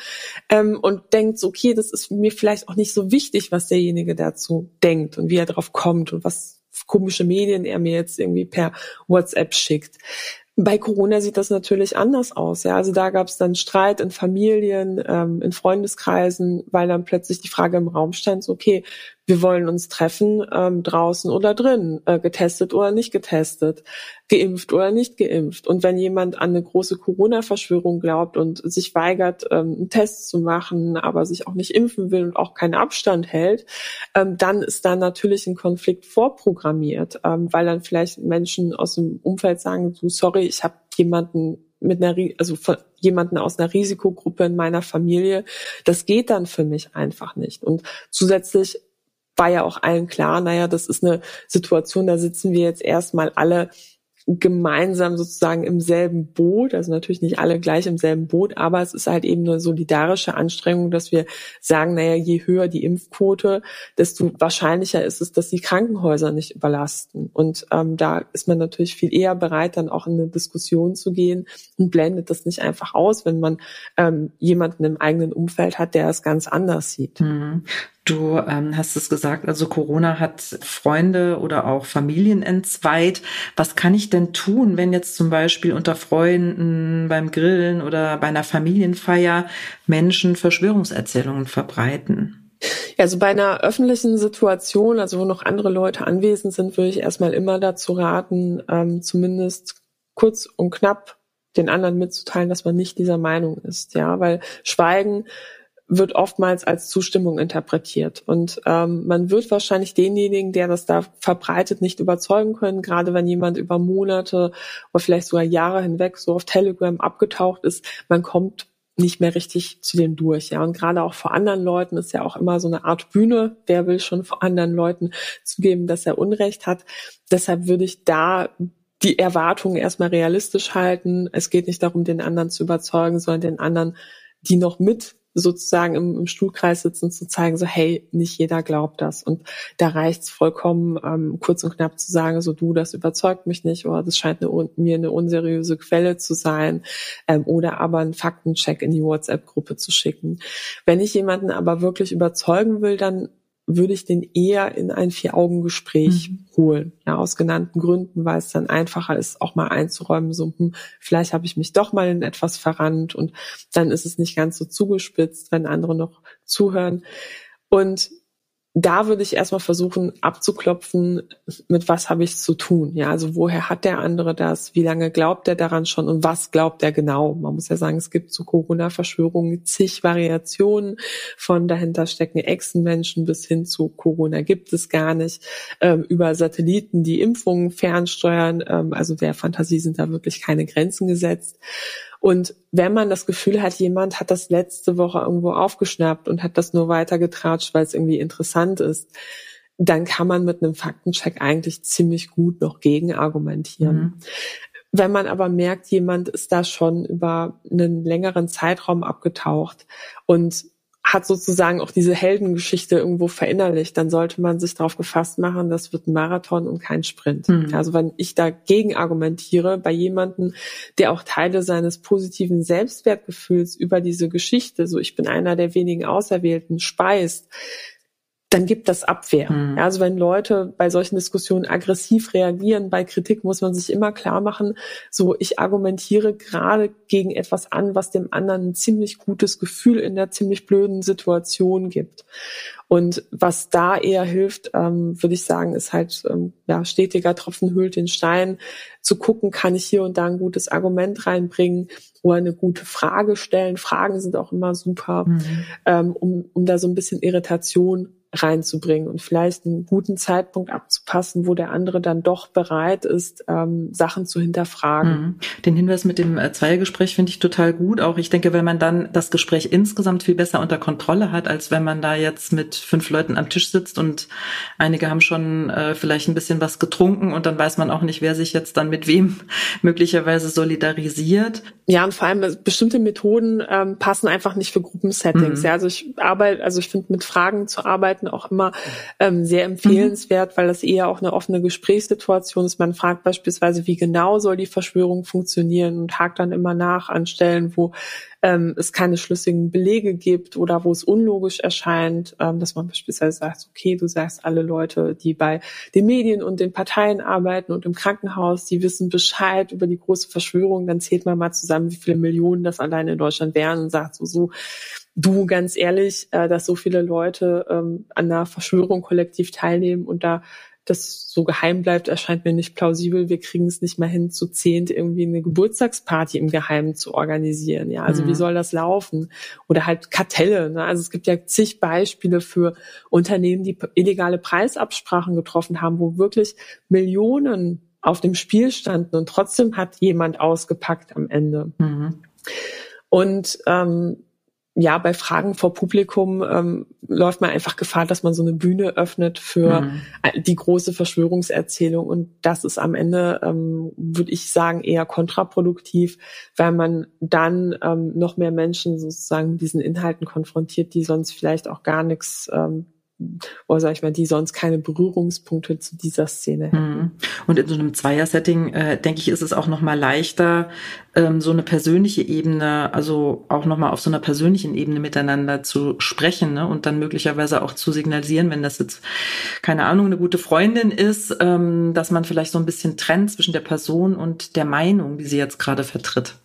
Ähm, und denkt, so, okay, das ist mir vielleicht auch nicht so wichtig, was derjenige dazu denkt und wie er darauf kommt und was komische Medien er mir jetzt irgendwie per WhatsApp schickt. Bei Corona sieht das natürlich anders aus. Ja, also da gab es dann Streit in Familien, ähm, in Freundeskreisen, weil dann plötzlich die Frage im Raum stand: so, Okay, wir wollen uns treffen, ähm, draußen oder drin, äh, getestet oder nicht getestet, geimpft oder nicht geimpft. Und wenn jemand an eine große Corona-Verschwörung glaubt und sich weigert, ähm, einen Test zu machen, aber sich auch nicht impfen will und auch keinen Abstand hält, ähm, dann ist da natürlich ein Konflikt vorprogrammiert, ähm, weil dann vielleicht Menschen aus dem Umfeld sagen, du, sorry, ich habe jemanden mit einer, also jemanden aus einer Risikogruppe in meiner Familie, das geht dann für mich einfach nicht. Und zusätzlich war ja auch allen klar, naja, das ist eine Situation, da sitzen wir jetzt erstmal alle gemeinsam sozusagen im selben Boot, also natürlich nicht alle gleich im selben Boot, aber es ist halt eben eine solidarische Anstrengung, dass wir sagen, naja, je höher die Impfquote, desto wahrscheinlicher ist es, dass die Krankenhäuser nicht überlasten. Und ähm, da ist man natürlich viel eher bereit, dann auch in eine Diskussion zu gehen und blendet das nicht einfach aus, wenn man ähm, jemanden im eigenen Umfeld hat, der es ganz anders sieht. Mhm. Du ähm, hast es gesagt, also Corona hat Freunde oder auch Familien entzweit. Was kann ich denn tun, wenn jetzt zum Beispiel unter Freunden beim Grillen oder bei einer Familienfeier Menschen Verschwörungserzählungen verbreiten? Also bei einer öffentlichen Situation, also wo noch andere Leute anwesend sind, würde ich erstmal immer dazu raten, ähm, zumindest kurz und knapp den anderen mitzuteilen, dass man nicht dieser Meinung ist. Ja, weil Schweigen wird oftmals als Zustimmung interpretiert. Und ähm, man wird wahrscheinlich denjenigen, der das da verbreitet, nicht überzeugen können, gerade wenn jemand über Monate oder vielleicht sogar Jahre hinweg so auf Telegram abgetaucht ist. Man kommt nicht mehr richtig zu dem durch, ja. Und gerade auch vor anderen Leuten ist ja auch immer so eine Art Bühne. Wer will schon vor anderen Leuten zugeben, dass er Unrecht hat? Deshalb würde ich da die Erwartungen erstmal realistisch halten. Es geht nicht darum, den anderen zu überzeugen, sondern den anderen, die noch mit sozusagen im, im Stuhlkreis sitzen, zu zeigen, so hey, nicht jeder glaubt das. Und da reicht's vollkommen, ähm, kurz und knapp zu sagen, so du, das überzeugt mich nicht oder das scheint eine, mir eine unseriöse Quelle zu sein ähm, oder aber einen Faktencheck in die WhatsApp-Gruppe zu schicken. Wenn ich jemanden aber wirklich überzeugen will, dann würde ich den eher in ein Vier-Augen-Gespräch mhm. holen. Ja, aus genannten Gründen, weil es dann einfacher ist, auch mal einzuräumen, so, hm, vielleicht habe ich mich doch mal in etwas verrannt und dann ist es nicht ganz so zugespitzt, wenn andere noch zuhören. Und da würde ich erstmal versuchen abzuklopfen, mit was habe ich zu tun. Ja, also woher hat der andere das? Wie lange glaubt er daran schon und was glaubt er genau? Man muss ja sagen, es gibt zu Corona-Verschwörungen zig Variationen von dahinter stecken Echsenmenschen bis hin zu Corona gibt es gar nicht. Ähm, über Satelliten, die Impfungen fernsteuern. Ähm, also der Fantasie sind da wirklich keine Grenzen gesetzt. Und wenn man das Gefühl hat, jemand hat das letzte Woche irgendwo aufgeschnappt und hat das nur weitergetratscht, weil es irgendwie interessant ist, dann kann man mit einem Faktencheck eigentlich ziemlich gut noch gegen argumentieren. Mhm. Wenn man aber merkt, jemand ist da schon über einen längeren Zeitraum abgetaucht und hat sozusagen auch diese Heldengeschichte irgendwo verinnerlicht, dann sollte man sich darauf gefasst machen, das wird ein Marathon und kein Sprint. Mhm. Also wenn ich dagegen argumentiere, bei jemandem, der auch Teile seines positiven Selbstwertgefühls über diese Geschichte, so ich bin einer der wenigen Auserwählten, speist, dann gibt das Abwehr. Mhm. Also wenn Leute bei solchen Diskussionen aggressiv reagieren, bei Kritik muss man sich immer klar machen, so ich argumentiere gerade gegen etwas an, was dem anderen ein ziemlich gutes Gefühl in der ziemlich blöden Situation gibt. Und was da eher hilft, ähm, würde ich sagen, ist halt ähm, ja stetiger Tropfen hüllt den Stein. Zu gucken, kann ich hier und da ein gutes Argument reinbringen oder eine gute Frage stellen. Fragen sind auch immer super, mhm. ähm, um, um da so ein bisschen Irritation reinzubringen und vielleicht einen guten Zeitpunkt abzupassen, wo der andere dann doch bereit ist, ähm, Sachen zu hinterfragen. Mhm. Den Hinweis mit dem äh, Zweiergespräch finde ich total gut. Auch ich denke, wenn man dann das Gespräch insgesamt viel besser unter Kontrolle hat, als wenn man da jetzt mit fünf Leuten am Tisch sitzt und einige haben schon äh, vielleicht ein bisschen was getrunken und dann weiß man auch nicht, wer sich jetzt dann mit wem [LAUGHS] möglicherweise solidarisiert. Ja, und vor allem äh, bestimmte Methoden ähm, passen einfach nicht für Gruppensettings. Mhm. Ja, also ich arbeite, also ich finde mit Fragen zu arbeiten Seiten auch immer ähm, sehr empfehlenswert, mhm. weil das eher auch eine offene Gesprächssituation ist. Man fragt beispielsweise, wie genau soll die Verschwörung funktionieren und hakt dann immer nach an Stellen, wo ähm, es keine schlüssigen Belege gibt oder wo es unlogisch erscheint, ähm, dass man beispielsweise sagt, okay, du sagst alle Leute, die bei den Medien und den Parteien arbeiten und im Krankenhaus, die wissen Bescheid über die große Verschwörung, dann zählt man mal zusammen, wie viele Millionen das allein in Deutschland wären und sagt so, so du ganz ehrlich, äh, dass so viele Leute ähm, an einer Verschwörung kollektiv teilnehmen und da das so geheim bleibt, erscheint mir nicht plausibel. Wir kriegen es nicht mal hin, zu zehnt irgendwie eine Geburtstagsparty im Geheimen zu organisieren. Ja, also mhm. wie soll das laufen? Oder halt Kartelle. Ne? Also es gibt ja zig Beispiele für Unternehmen, die illegale Preisabsprachen getroffen haben, wo wirklich Millionen auf dem Spiel standen und trotzdem hat jemand ausgepackt am Ende. Mhm. Und ähm, ja, bei Fragen vor Publikum ähm, läuft man einfach Gefahr, dass man so eine Bühne öffnet für mhm. die große Verschwörungserzählung. Und das ist am Ende, ähm, würde ich sagen, eher kontraproduktiv, weil man dann ähm, noch mehr Menschen sozusagen mit diesen Inhalten konfrontiert, die sonst vielleicht auch gar nichts ähm, oder sag ich mal, die sonst keine Berührungspunkte zu dieser Szene hätten. Mhm. Und in so einem Zweier-Setting, äh, denke ich, ist es auch nochmal leichter, ähm, so eine persönliche Ebene, also auch nochmal auf so einer persönlichen Ebene miteinander zu sprechen ne? und dann möglicherweise auch zu signalisieren, wenn das jetzt, keine Ahnung, eine gute Freundin ist, ähm, dass man vielleicht so ein bisschen trennt zwischen der Person und der Meinung, die sie jetzt gerade vertritt.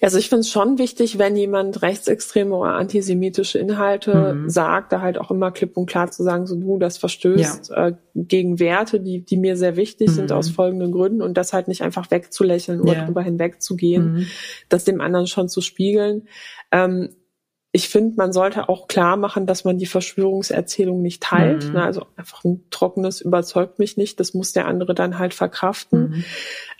Also ich finde es schon wichtig, wenn jemand rechtsextreme oder antisemitische Inhalte mhm. sagt, da halt auch immer klipp und klar zu sagen, so du, das verstößt ja. äh, gegen Werte, die, die mir sehr wichtig mhm. sind aus folgenden Gründen und das halt nicht einfach wegzulächeln oder ja. drüber hinwegzugehen, mhm. das dem anderen schon zu spiegeln. Ähm, ich finde, man sollte auch klar machen, dass man die Verschwörungserzählung nicht teilt. Mhm. Ne? Also einfach ein trockenes überzeugt mich nicht. Das muss der andere dann halt verkraften. Mhm.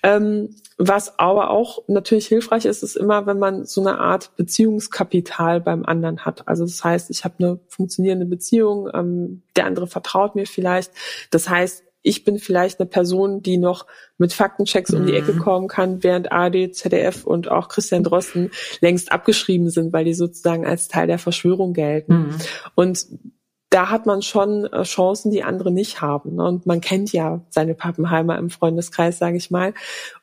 Ähm, was aber auch natürlich hilfreich ist, ist immer, wenn man so eine Art Beziehungskapital beim anderen hat. Also das heißt, ich habe eine funktionierende Beziehung, ähm, der andere vertraut mir vielleicht. Das heißt, ich bin vielleicht eine Person, die noch mit Faktenchecks mhm. um die Ecke mhm. kommen kann, während AD, ZDF und auch Christian Drosten längst abgeschrieben sind, weil die sozusagen als Teil der Verschwörung gelten. Mhm. Und da hat man schon äh, Chancen, die andere nicht haben. Ne? Und man kennt ja seine Pappenheimer im Freundeskreis, sage ich mal,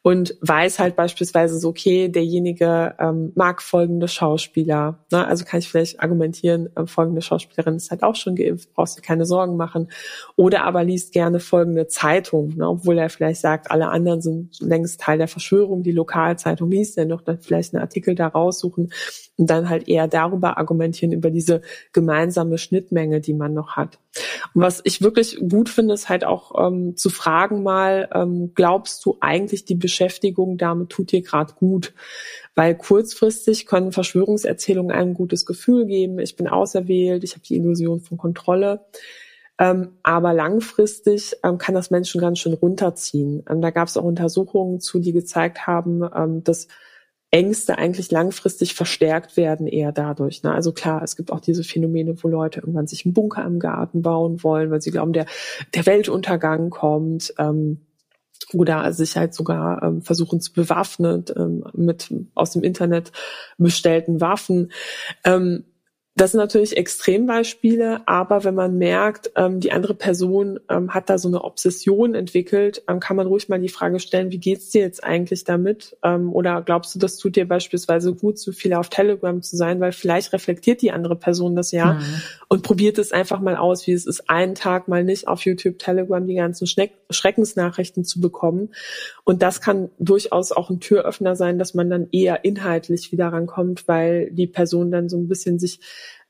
und weiß halt beispielsweise so, okay, derjenige ähm, mag folgende Schauspieler. Ne? Also kann ich vielleicht argumentieren, äh, folgende Schauspielerin ist halt auch schon geimpft, brauchst du keine Sorgen machen. Oder aber liest gerne folgende Zeitung, ne? obwohl er vielleicht sagt, alle anderen sind längst Teil der Verschwörung, die Lokalzeitung liest er noch, dann vielleicht einen Artikel da raussuchen und dann halt eher darüber argumentieren, über diese gemeinsame Schnittmenge, die man noch hat. Und was ich wirklich gut finde, ist halt auch ähm, zu fragen mal, ähm, glaubst du eigentlich, die Beschäftigung damit tut dir gerade gut? Weil kurzfristig können Verschwörungserzählungen ein gutes Gefühl geben. Ich bin auserwählt, ich habe die Illusion von Kontrolle. Ähm, aber langfristig ähm, kann das Menschen ganz schön runterziehen. Ähm, da gab es auch Untersuchungen zu, die gezeigt haben, ähm, dass Ängste eigentlich langfristig verstärkt werden eher dadurch. Ne? Also klar, es gibt auch diese Phänomene, wo Leute irgendwann sich einen Bunker im Garten bauen wollen, weil sie glauben, der, der Weltuntergang kommt. Ähm, oder sich halt sogar ähm, versuchen zu bewaffnen ähm, mit aus dem Internet bestellten Waffen. Ähm, das sind natürlich Extrembeispiele, aber wenn man merkt, ähm, die andere Person ähm, hat da so eine Obsession entwickelt, ähm, kann man ruhig mal die Frage stellen, wie geht's dir jetzt eigentlich damit? Ähm, oder glaubst du, das tut dir beispielsweise gut, so viel auf Telegram zu sein, weil vielleicht reflektiert die andere Person das ja mhm. und probiert es einfach mal aus, wie es ist, einen Tag mal nicht auf YouTube, Telegram die ganzen Schneck Schreckensnachrichten zu bekommen. Und das kann durchaus auch ein Türöffner sein, dass man dann eher inhaltlich wieder rankommt, weil die Person dann so ein bisschen sich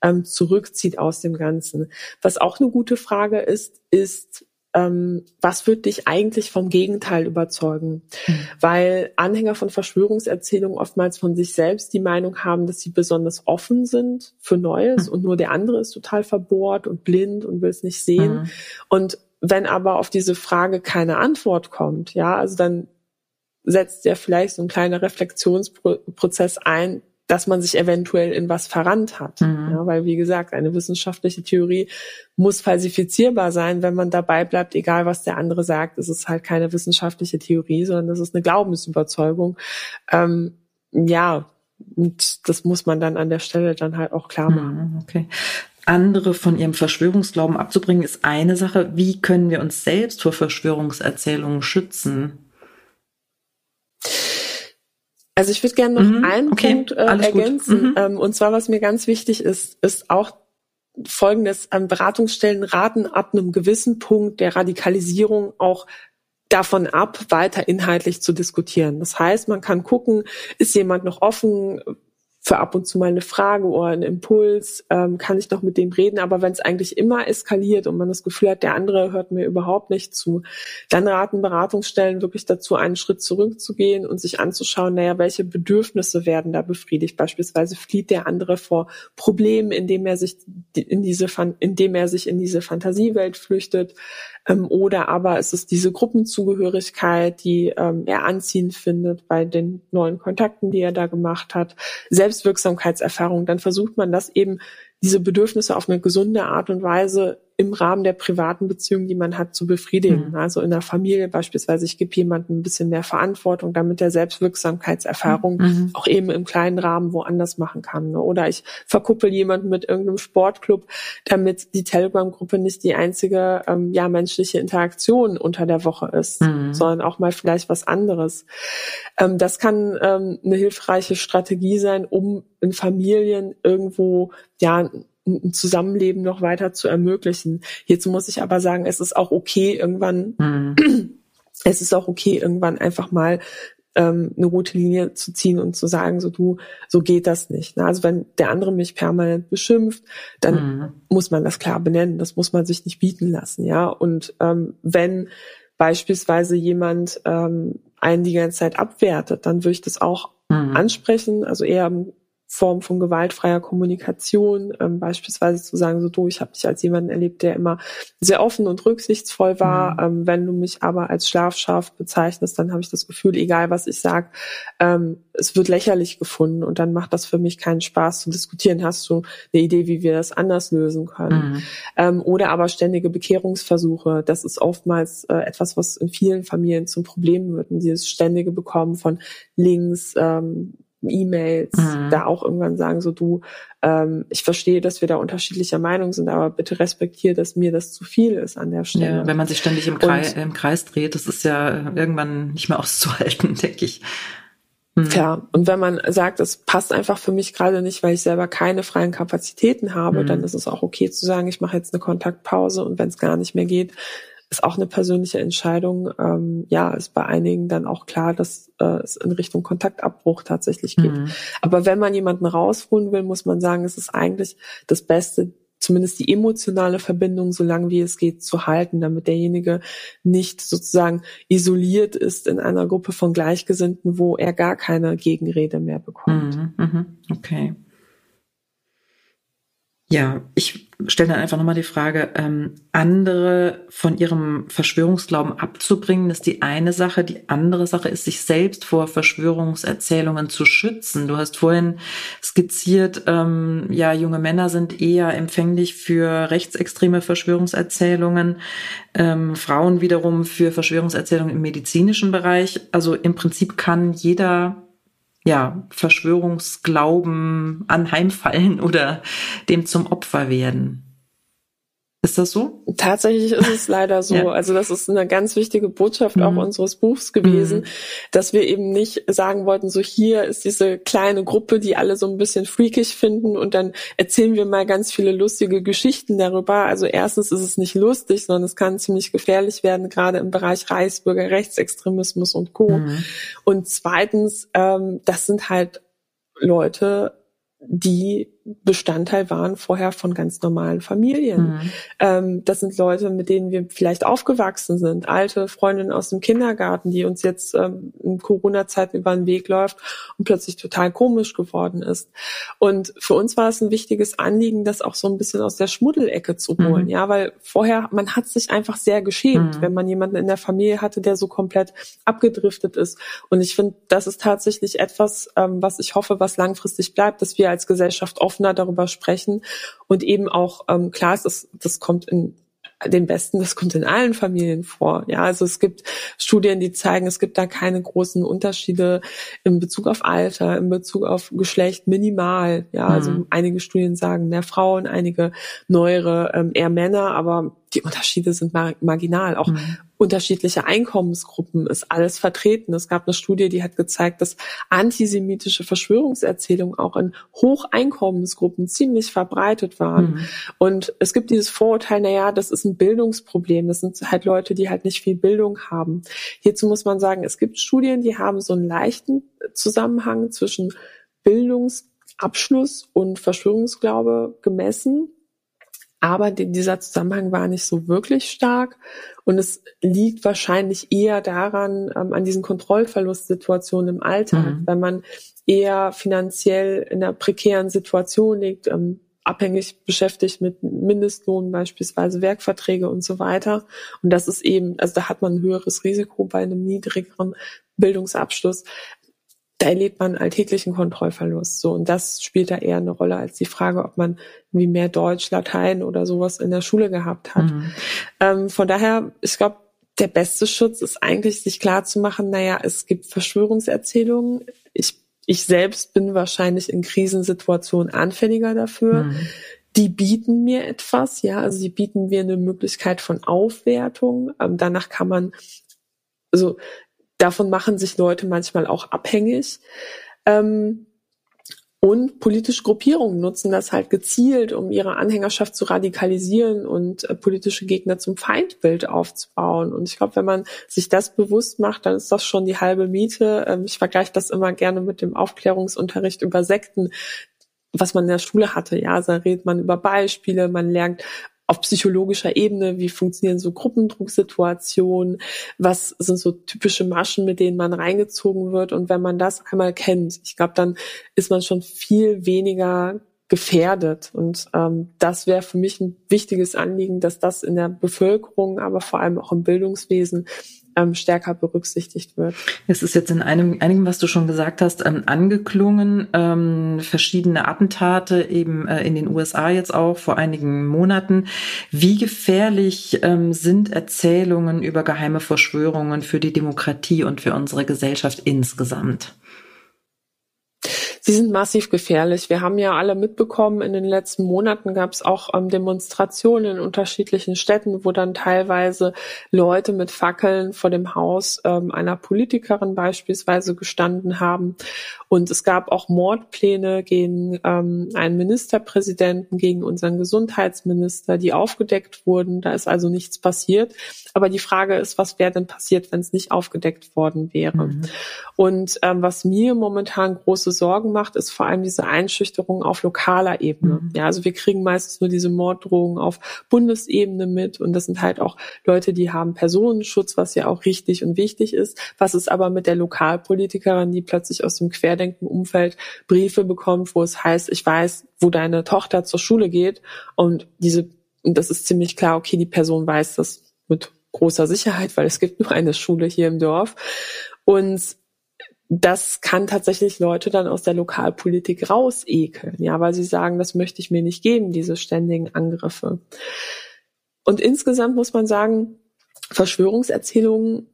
ähm, zurückzieht aus dem Ganzen. Was auch eine gute Frage ist, ist, ähm, was wird dich eigentlich vom Gegenteil überzeugen? Mhm. Weil Anhänger von Verschwörungserzählungen oftmals von sich selbst die Meinung haben, dass sie besonders offen sind für Neues mhm. und nur der andere ist total verbohrt und blind und will es nicht sehen. Mhm. Und wenn aber auf diese Frage keine Antwort kommt, ja, also dann setzt ja vielleicht so ein kleiner Reflexionsprozess ein, dass man sich eventuell in was verrannt hat. Mhm. Ja, weil, wie gesagt, eine wissenschaftliche Theorie muss falsifizierbar sein, wenn man dabei bleibt, egal was der andere sagt. Es ist halt keine wissenschaftliche Theorie, sondern es ist eine Glaubensüberzeugung. Ähm, ja, und das muss man dann an der Stelle dann halt auch klar machen. Mhm, okay. Andere von ihrem Verschwörungsglauben abzubringen, ist eine Sache. Wie können wir uns selbst vor Verschwörungserzählungen schützen? Also ich würde gerne noch mhm, einen okay, Punkt äh, ergänzen. Mhm. Ähm, und zwar, was mir ganz wichtig ist, ist auch folgendes, ähm, Beratungsstellen raten ab einem gewissen Punkt der Radikalisierung auch davon ab, weiter inhaltlich zu diskutieren. Das heißt, man kann gucken, ist jemand noch offen, für ab und zu mal eine Frage oder einen Impuls, ähm, kann ich noch mit dem reden. Aber wenn es eigentlich immer eskaliert und man das Gefühl hat, der andere hört mir überhaupt nicht zu, dann raten Beratungsstellen wirklich dazu, einen Schritt zurückzugehen und sich anzuschauen, naja, welche Bedürfnisse werden da befriedigt. Beispielsweise flieht der andere vor Problemen, indem er sich in diese, indem er sich in diese Fantasiewelt flüchtet. Ähm, oder aber ist es diese Gruppenzugehörigkeit, die ähm, er anziehend findet bei den neuen Kontakten, die er da gemacht hat. Selbstwirksamkeitserfahrung, dann versucht man das eben, diese Bedürfnisse auf eine gesunde Art und Weise im Rahmen der privaten Beziehungen, die man hat, zu befriedigen. Mhm. Also in der Familie beispielsweise, ich gebe jemandem ein bisschen mehr Verantwortung, damit der Selbstwirksamkeitserfahrung mhm. auch eben im kleinen Rahmen woanders machen kann. Ne? Oder ich verkuppel jemanden mit irgendeinem Sportclub, damit die Telegram-Gruppe nicht die einzige ähm, ja menschliche Interaktion unter der Woche ist, mhm. sondern auch mal vielleicht was anderes. Ähm, das kann ähm, eine hilfreiche Strategie sein, um in Familien irgendwo ja ein Zusammenleben noch weiter zu ermöglichen. Hierzu muss ich aber sagen, es ist auch okay, irgendwann, mhm. es ist auch okay, irgendwann einfach mal ähm, eine rote Linie zu ziehen und zu sagen, so du, so geht das nicht. Ne? Also wenn der andere mich permanent beschimpft, dann mhm. muss man das klar benennen. Das muss man sich nicht bieten lassen, ja. Und ähm, wenn beispielsweise jemand ähm, einen die ganze Zeit abwertet, dann würde ich das auch mhm. ansprechen, also eher Form von gewaltfreier Kommunikation, ähm, beispielsweise zu sagen, so du, ich habe dich als jemanden erlebt, der immer sehr offen und rücksichtsvoll war. Mhm. Ähm, wenn du mich aber als schlafscharf bezeichnest, dann habe ich das Gefühl, egal was ich sag, ähm, es wird lächerlich gefunden und dann macht das für mich keinen Spaß zu diskutieren. Hast du eine Idee, wie wir das anders lösen können? Mhm. Ähm, oder aber ständige Bekehrungsversuche. Das ist oftmals äh, etwas, was in vielen Familien zum Problem wird. Und dieses ständige Bekommen von Links, ähm, E-Mails, mhm. da auch irgendwann sagen, so du, ähm, ich verstehe, dass wir da unterschiedlicher Meinung sind, aber bitte respektiere, dass mir das zu viel ist an der Stelle. Ja, wenn man sich ständig im Kreis, im Kreis dreht, das ist ja irgendwann nicht mehr [LAUGHS] auszuhalten, denke ich. Mhm. Ja, und wenn man sagt, es passt einfach für mich gerade nicht, weil ich selber keine freien Kapazitäten habe, mhm. dann ist es auch okay zu sagen, ich mache jetzt eine Kontaktpause und wenn es gar nicht mehr geht, ist auch eine persönliche Entscheidung. Ähm, ja, ist bei einigen dann auch klar, dass äh, es in Richtung Kontaktabbruch tatsächlich geht. Mhm. Aber wenn man jemanden rausholen will, muss man sagen, es ist eigentlich das Beste, zumindest die emotionale Verbindung so lange wie es geht zu halten, damit derjenige nicht sozusagen isoliert ist in einer Gruppe von Gleichgesinnten, wo er gar keine Gegenrede mehr bekommt. Mhm, mhm. okay. Ja, ich stelle dann einfach nochmal die Frage, ähm, andere von ihrem Verschwörungsglauben abzubringen, ist die eine Sache. Die andere Sache ist, sich selbst vor Verschwörungserzählungen zu schützen. Du hast vorhin skizziert, ähm, ja, junge Männer sind eher empfänglich für rechtsextreme Verschwörungserzählungen, ähm, Frauen wiederum für Verschwörungserzählungen im medizinischen Bereich. Also im Prinzip kann jeder ja, Verschwörungsglauben anheimfallen oder dem zum Opfer werden. Ist das so? Tatsächlich ist es leider so. [LAUGHS] Ja. Also das ist eine ganz wichtige Botschaft mhm. auch unseres Buchs gewesen, mhm. dass wir eben nicht sagen wollten, so hier ist diese kleine Gruppe, die alle so ein bisschen freakig finden und dann erzählen wir mal ganz viele lustige Geschichten darüber. Also erstens ist es nicht lustig, sondern es kann ziemlich gefährlich werden, gerade im Bereich Reichsbürger, Rechtsextremismus und Co. Mhm. Und zweitens, ähm, das sind halt Leute, die Bestandteil waren vorher von ganz normalen Familien. Mhm. Ähm, das sind Leute, mit denen wir vielleicht aufgewachsen sind, alte Freundinnen aus dem Kindergarten, die uns jetzt ähm, in Corona-Zeiten über den Weg läuft und plötzlich total komisch geworden ist. Und für uns war es ein wichtiges Anliegen, das auch so ein bisschen aus der Schmuddelecke zu holen, mhm. ja, weil vorher man hat sich einfach sehr geschämt, mhm. wenn man jemanden in der Familie hatte, der so komplett abgedriftet ist. Und ich finde, das ist tatsächlich etwas, ähm, was ich hoffe, was langfristig bleibt, dass wir als Gesellschaft offen offener darüber sprechen und eben auch ähm, klar ist, das, kommt in den Besten, das kommt in allen Familien vor. Ja, also es gibt Studien, die zeigen, es gibt da keine großen Unterschiede in Bezug auf Alter, in Bezug auf Geschlecht minimal. Ja, also mhm. also einige Studien sagen mehr Frauen, einige neuere ähm, eher Männer, aber die Unterschiede sind marginal. Auch mhm. unterschiedliche Einkommensgruppen ist alles vertreten. Es gab eine Studie, die hat gezeigt, dass antisemitische Verschwörungserzählungen auch in Hocheinkommensgruppen ziemlich verbreitet waren. Mhm. Und es gibt dieses Vorurteil, na ja, das ist ein Bildungsproblem. Das sind halt Leute, die halt nicht viel Bildung haben. Hierzu muss man sagen, es gibt Studien, die haben so einen leichten Zusammenhang zwischen Bildungsabschluss und Verschwörungsglaube gemessen. Aber dieser Zusammenhang war nicht so wirklich stark. Und es liegt wahrscheinlich eher daran, ähm, an diesen Kontrollverlustsituationen im Alltag, mhm. wenn man eher finanziell in einer prekären Situation liegt, ähm, abhängig beschäftigt mit Mindestlohn, beispielsweise Werkverträge und so weiter. Und das ist eben, also da hat man ein höheres Risiko bei einem niedrigeren Bildungsabschluss da erlebt man alltäglichen Kontrollverlust. So, und das spielt da eher eine Rolle als die Frage, ob man wie mehr Deutsch, Latein oder sowas in der Schule gehabt hat. Mhm. Ähm, von daher, ich glaube, der beste Schutz ist eigentlich, sich klar zu machen, naja, es gibt Verschwörungserzählungen. Ich, ich selbst bin wahrscheinlich in Krisensituationen anfälliger dafür. Mhm. Die bieten mir etwas, ja, also die bieten mir eine Möglichkeit von Aufwertung. Ähm, danach kann man, also davon machen sich Leute manchmal auch abhängig. Ähm, und politische Gruppierungen nutzen das halt gezielt, um ihre Anhängerschaft zu radikalisieren und äh, politische Gegner zum Feindbild aufzubauen. Und ich glaube, wenn man sich das bewusst macht, dann ist das schon die halbe Miete. Ähm, ich vergleiche das immer gerne mit dem Aufklärungsunterricht über Sekten was man in der Schule hatte. Ja, da redet man über Beispiele, man lernt auf psychologischer Ebene, wie funktionieren so Gruppendrucksituationen, was sind so typische Maschen, mit denen man reingezogen wird. Und wenn man das einmal kennt, ich glaube, dann ist man schon viel weniger gefährdet. Und ähm, das wäre für mich ein wichtiges Anliegen, dass das in der Bevölkerung, aber vor allem auch im Bildungswesen ähm, stärker berücksichtigt wird. Es ist jetzt in einem, einigem, was du schon gesagt hast, ähm, angeklungen, ähm, verschiedene Attentate eben äh, in den USA jetzt auch vor einigen Monaten. Wie gefährlich ähm, sind Erzählungen über geheime Verschwörungen für die Demokratie und für unsere Gesellschaft insgesamt? Sie sind massiv gefährlich. Wir haben ja alle mitbekommen, in den letzten Monaten gab es auch ähm, Demonstrationen in unterschiedlichen Städten, wo dann teilweise Leute mit Fackeln vor dem Haus ähm, einer Politikerin beispielsweise gestanden haben. Und es gab auch Mordpläne gegen ähm, einen Ministerpräsidenten, gegen unseren Gesundheitsminister, die aufgedeckt wurden. Da ist also nichts passiert. Aber die Frage ist, was wäre denn passiert, wenn es nicht aufgedeckt worden wäre? Mhm. Und ähm, was mir momentan große Sorgen macht, ist vor allem diese Einschüchterung auf lokaler Ebene. Mhm. Ja, also wir kriegen meistens nur diese Morddrohungen auf Bundesebene mit und das sind halt auch Leute, die haben Personenschutz, was ja auch richtig und wichtig ist. Was ist aber mit der Lokalpolitikerin, die plötzlich aus dem Querdenken-Umfeld Briefe bekommt, wo es heißt, ich weiß, wo deine Tochter zur Schule geht und diese und das ist ziemlich klar, okay, die Person weiß das mit großer Sicherheit, weil es gibt nur eine Schule hier im Dorf. Und das kann tatsächlich Leute dann aus der Lokalpolitik rausekeln, ja, weil sie sagen, das möchte ich mir nicht geben, diese ständigen Angriffe. Und insgesamt muss man sagen, Verschwörungserzählungen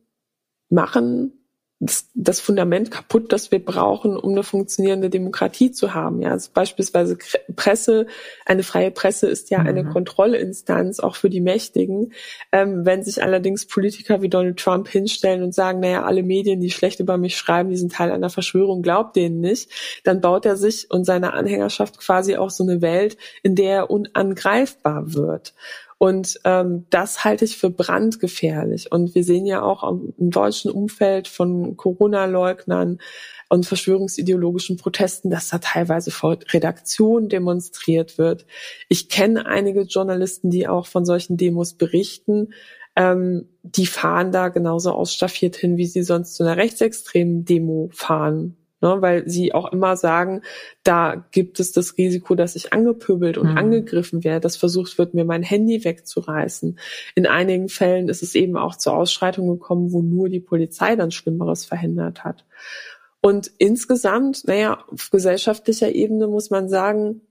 machen das, das Fundament kaputt, das wir brauchen, um eine funktionierende Demokratie zu haben. Ja, also beispielsweise Presse, eine freie Presse ist ja mhm. eine Kontrollinstanz auch für die Mächtigen. Ähm, wenn sich allerdings Politiker wie Donald Trump hinstellen und sagen, naja, alle Medien, die schlecht über mich schreiben, die sind Teil einer Verschwörung, glaubt denen nicht, dann baut er sich und seine Anhängerschaft quasi auch so eine Welt, in der er unangreifbar wird. Und ähm, das halte ich für brandgefährlich. Und wir sehen ja auch im deutschen Umfeld von Corona-Leugnern und verschwörungsideologischen Protesten, dass da teilweise vor Redaktionen demonstriert wird. Ich kenne einige Journalisten, die auch von solchen Demos berichten. Ähm, die fahren da genauso ausstaffiert hin, wie sie sonst zu einer rechtsextremen Demo fahren ne, weil sie auch immer sagen, da gibt es das Risiko, dass ich angepöbelt und mhm. angegriffen werde, dass versucht wird, mir mein Handy wegzureißen. In einigen Fällen ist es eben auch zur Ausschreitung gekommen, wo nur die Polizei dann Schlimmeres verhindert hat. Und insgesamt, naja, auf gesellschaftlicher Ebene muss man sagen,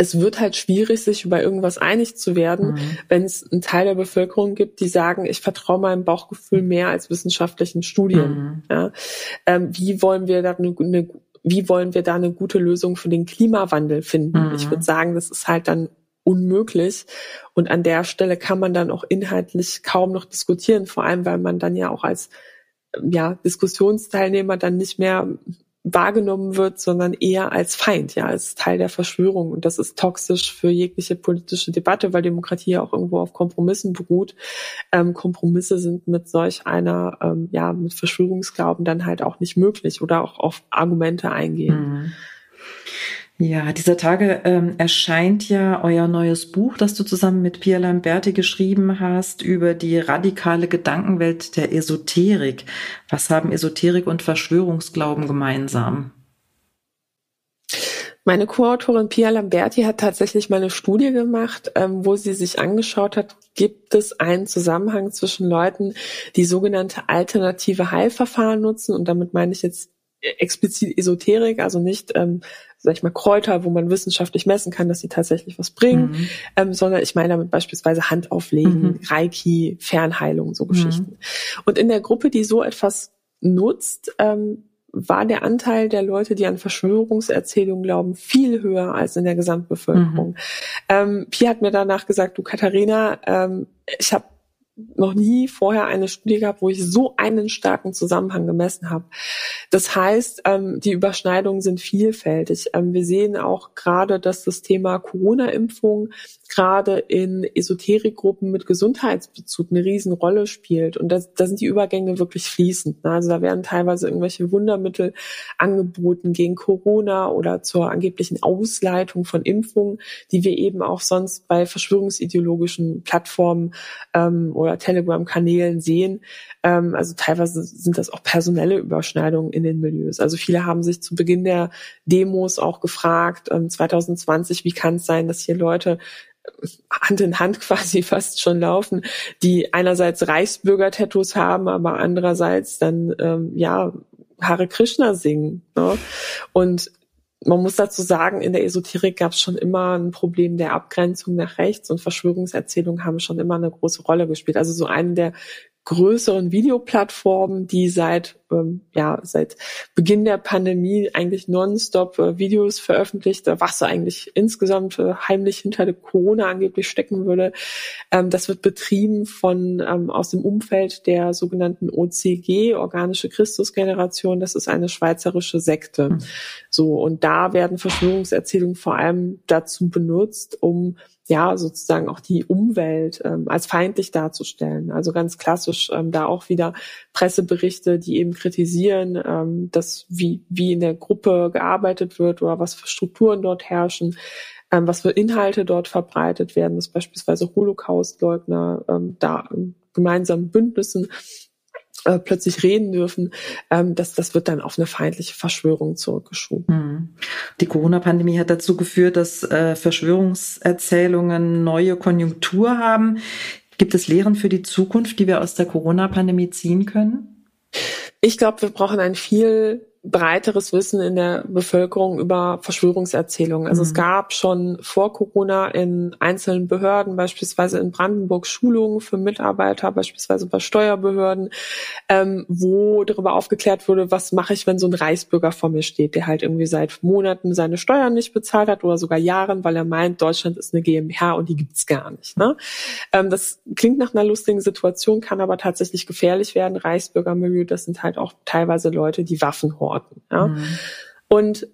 es wird halt schwierig, sich über irgendwas einig zu werden, mhm. wenn es einen Teil der Bevölkerung gibt, die sagen, ich vertraue meinem Bauchgefühl mehr als wissenschaftlichen Studien. Mhm. Ja? Ähm, wie wollen wir da eine, eine, wie wollen wir da eine gute Lösung für den Klimawandel finden? Mhm. Ich würde sagen, das ist halt dann unmöglich. Und an der Stelle kann man dann auch inhaltlich kaum noch diskutieren, vor allem weil man dann ja auch als ja, Diskussionsteilnehmer dann nicht mehr wahrgenommen wird, sondern eher als Feind, ja, als Teil der Verschwörung. Und das ist toxisch für jegliche politische Debatte, weil Demokratie ja auch irgendwo auf Kompromissen beruht. Ähm, Kompromisse sind mit solch einer, ähm, ja, mit Verschwörungsglauben dann halt auch nicht möglich oder auch auf Argumente eingehen. Mhm. Ja, dieser Tage ähm, erscheint ja euer neues Buch, das du zusammen mit Pia Lamberti geschrieben hast, über die radikale Gedankenwelt der Esoterik. Was haben Esoterik und Verschwörungsglauben gemeinsam? Meine Co-Autorin Pia Lamberti hat tatsächlich mal eine Studie gemacht, ähm, wo sie sich angeschaut hat, gibt es einen Zusammenhang zwischen Leuten, die sogenannte alternative Heilverfahren nutzen, und damit meine ich jetzt explizit Esoterik, also nicht ähm, sag ich mal, Kräuter, wo man wissenschaftlich messen kann, dass sie tatsächlich was bringen, mhm. ähm, sondern ich meine damit beispielsweise Handauflegen, mhm. Reiki, Fernheilung, so Geschichten. Mhm. Und in der Gruppe, die so etwas nutzt, ähm, war der Anteil der Leute, die an Verschwörungserzählungen glauben, viel höher als in der Gesamtbevölkerung. Mhm. Ähm, Pia hat mir danach gesagt, du Katharina, ähm, ich habe noch nie vorher eine Studie gehabt, wo ich so einen starken Zusammenhang gemessen habe. Das heißt, ähm, die Überschneidungen sind vielfältig. Ähm, wir sehen auch gerade, dass das Thema Corona-Impfung gerade in Esoterikgruppen mit Gesundheitsbezug eine Riesenrolle spielt. Und da, da sind die Übergänge wirklich fließend. Ne? Also da werden teilweise irgendwelche Wundermittel angeboten gegen Corona oder zur angeblichen Ausleitung von Impfungen, die wir eben auch sonst bei verschwörungsideologischen Plattformen ähm, oder Telegram-Kanälen sehen. Ähm, also teilweise sind das auch personelle Überschneidungen in den Milieus. Also viele haben sich zu Beginn der Demos auch gefragt, ähm, 2020, wie kann es sein, dass hier Leute Hand in Hand [LAUGHS] quasi fast schon laufen, die einerseits Reichsbürger-Tattoos haben, aber andererseits dann ähm, ja Hare Krishna singen. Ne? Und man muss dazu sagen, in der Esoterik gab es schon immer ein Problem der Abgrenzung nach rechts und Verschwörungserzählungen haben schon immer eine große Rolle gespielt. Also so eine der größeren Videoplattformen, die seit ähm, ja seit Beginn der Pandemie eigentlich nonstop äh, Videos veröffentlicht, was eigentlich insgesamt äh, heimlich hinter der Corona angeblich stecken würde. Ähm, das wird betrieben von ähm, aus dem Umfeld der sogenannten OCG, organische Christusgeneration. Das ist eine schweizerische Sekte. Mhm. So und da werden Verschwörungserzählungen vor allem dazu benutzt, um ja sozusagen auch die Umwelt ähm, als feindlich darzustellen. Also ganz klassisch ähm, da auch wieder Presseberichte, die eben kritisieren, ähm, dass wie wie in der Gruppe gearbeitet wird oder was für Strukturen dort herrschen, ähm, was für Inhalte dort verbreitet werden, dass beispielsweise Holocaustleugner ähm, da in gemeinsamen Bündnissen äh, plötzlich reden dürfen, ähm, das, das wird dann auf eine feindliche Verschwörung zurückgeschoben. Mhm. Die Corona-Pandemie hat dazu geführt, dass äh, Verschwörungserzählungen neue Konjunktur haben. Gibt es Lehren für die Zukunft, die wir aus der Corona-Pandemie ziehen können? Ich glaube, wir brauchen ein viel breiteres Wissen in der Bevölkerung über Verschwörungserzählungen. Also mhm. es gab schon vor Corona in einzelnen Behörden, beispielsweise in Brandenburg, Schulungen für Mitarbeiter, beispielsweise bei Steuerbehörden, ähm, wo darüber aufgeklärt wurde, was mache ich, wenn so ein Reichsbürger vor mir steht, der halt irgendwie seit Monaten seine Steuern nicht bezahlt hat oder sogar Jahren, weil er meint, Deutschland ist eine GmbH und die gibt's gar nicht. Ne? Ähm, das klingt nach einer lustigen Situation, kann aber tatsächlich gefährlich werden. Reichsbürgermilieu, das sind halt auch teilweise Leute, die Waffen horten. Ja? Mhm. Und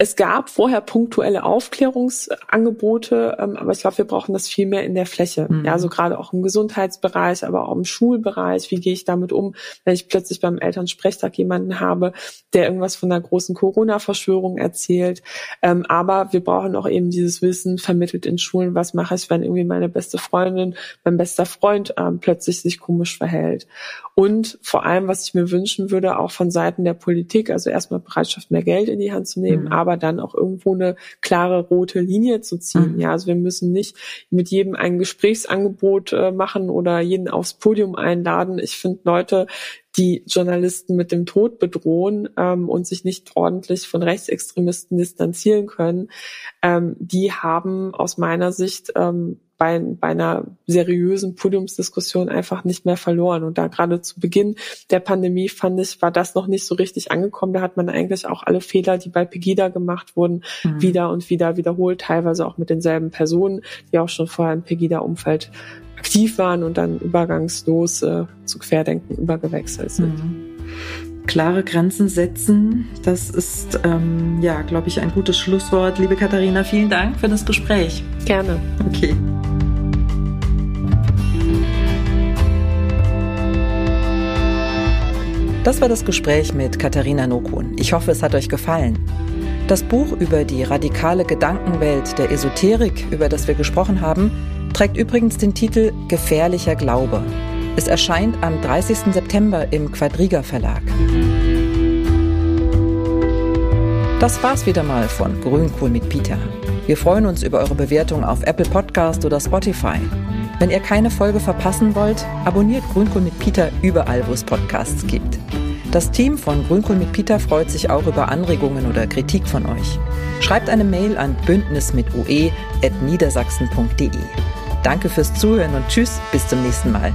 es gab vorher punktuelle Aufklärungsangebote, ähm, aber ich glaube, wir brauchen das viel mehr in der Fläche. Mhm. Ja, also gerade auch im Gesundheitsbereich, aber auch im Schulbereich. Wie gehe ich damit um, wenn ich plötzlich beim Elternsprechtag jemanden habe, der irgendwas von einer großen Corona-Verschwörung erzählt. Ähm, aber wir brauchen auch eben dieses Wissen vermittelt in Schulen. Was mache ich, wenn irgendwie meine beste Freundin, mein bester Freund ähm, plötzlich sich komisch verhält? Und vor allem, was ich mir wünschen würde, auch von Seiten der Politik, also erstmal Bereitschaft, mehr Geld in die Hand zu nehmen, mhm aber dann auch irgendwo eine klare rote Linie zu ziehen. Mhm. Ja, also wir müssen nicht mit jedem ein Gesprächsangebot äh, machen oder jeden aufs Podium einladen. Ich finde Leute, die Journalisten mit dem Tod bedrohen ähm, und sich nicht ordentlich von Rechtsextremisten distanzieren können, ähm, die haben aus meiner Sicht ähm, bei, bei einer seriösen Podiumsdiskussion einfach nicht mehr verloren. Und da gerade zu Beginn der Pandemie fand ich, war das noch nicht so richtig angekommen. Da hat man eigentlich auch alle Fehler, die bei Pegida gemacht wurden, mhm. wieder und wieder wiederholt, teilweise auch mit denselben Personen, die auch schon vorher im Pegida-Umfeld aktiv waren und dann übergangslos äh, zu Querdenken übergewechselt sind. Mhm klare Grenzen setzen. Das ist, ähm, ja, glaube ich, ein gutes Schlusswort. Liebe Katharina, vielen Dank für das Gespräch. Gerne. Okay. Das war das Gespräch mit Katharina Nokun. Ich hoffe, es hat euch gefallen. Das Buch über die radikale Gedankenwelt der Esoterik, über das wir gesprochen haben, trägt übrigens den Titel Gefährlicher Glaube. Es erscheint am 30. September im Quadriga Verlag. Das war's wieder mal von Grünkohl mit Peter. Wir freuen uns über eure Bewertung auf Apple Podcast oder Spotify. Wenn ihr keine Folge verpassen wollt, abonniert Grünkohl mit Peter überall, wo es Podcasts gibt. Das Team von Grünkohl mit Peter freut sich auch über Anregungen oder Kritik von euch. Schreibt eine Mail an bündnismitue.niedersachsen.de. Danke fürs Zuhören und tschüss, bis zum nächsten Mal.